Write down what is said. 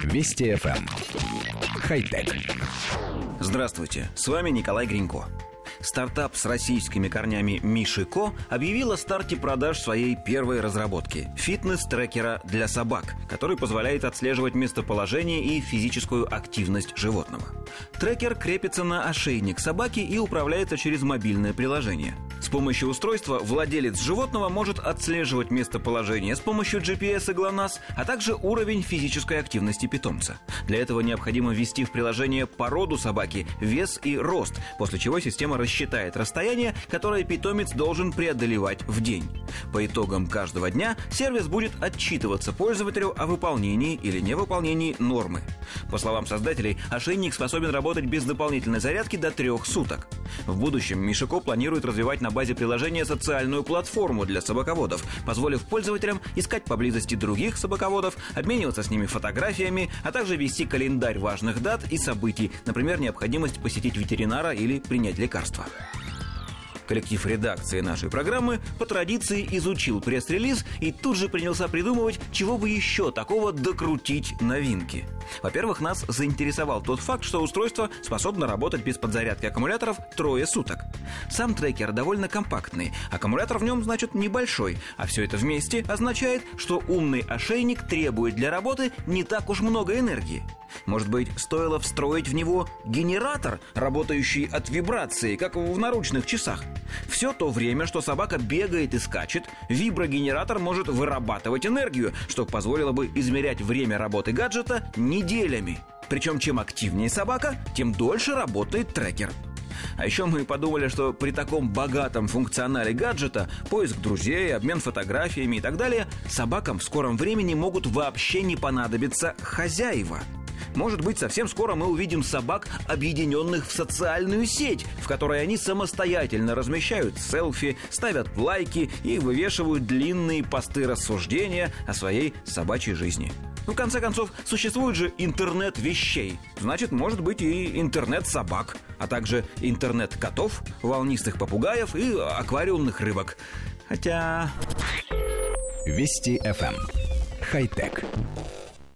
Вести FM. Эм. Хай-тек. Здравствуйте, с вами Николай Гринько. Стартап с российскими корнями Мишико объявил о старте продаж своей первой разработки – фитнес-трекера для собак, который позволяет отслеживать местоположение и физическую активность животного. Трекер крепится на ошейник собаки и управляется через мобильное приложение. Помощью устройства владелец животного может отслеживать местоположение с помощью GPS и GLONASS, а также уровень физической активности питомца. Для этого необходимо ввести в приложение породу собаки, вес и рост, после чего система рассчитает расстояние, которое питомец должен преодолевать в день. По итогам каждого дня сервис будет отчитываться пользователю о выполнении или невыполнении нормы. По словам создателей, ошейник способен работать без дополнительной зарядки до трех суток. В будущем Мишико планирует развивать на базе приложения социальную платформу для собаководов, позволив пользователям искать поблизости других собаководов, обмениваться с ними фотографиями, а также вести календарь важных дат и событий, например, необходимость посетить ветеринара или принять лекарства. Коллектив редакции нашей программы по традиции изучил пресс-релиз и тут же принялся придумывать, чего бы еще такого докрутить новинки. Во-первых, нас заинтересовал тот факт, что устройство способно работать без подзарядки аккумуляторов трое суток. Сам трекер довольно компактный, аккумулятор в нем, значит, небольшой, а все это вместе означает, что умный ошейник требует для работы не так уж много энергии. Может быть, стоило встроить в него генератор, работающий от вибрации, как в наручных часах. Все то время, что собака бегает и скачет, виброгенератор может вырабатывать энергию, что позволило бы измерять время работы гаджета неделями. Причем чем активнее собака, тем дольше работает трекер. А еще мы подумали, что при таком богатом функционале гаджета, поиск друзей, обмен фотографиями и так далее, собакам в скором времени могут вообще не понадобиться хозяева – может быть, совсем скоро мы увидим собак, объединенных в социальную сеть, в которой они самостоятельно размещают селфи, ставят лайки и вывешивают длинные посты рассуждения о своей собачьей жизни. В конце концов, существует же интернет вещей. Значит, может быть и интернет собак, а также интернет котов, волнистых попугаев и аквариумных рыбок. Хотя... Вести FM. Эм. Хай-тек.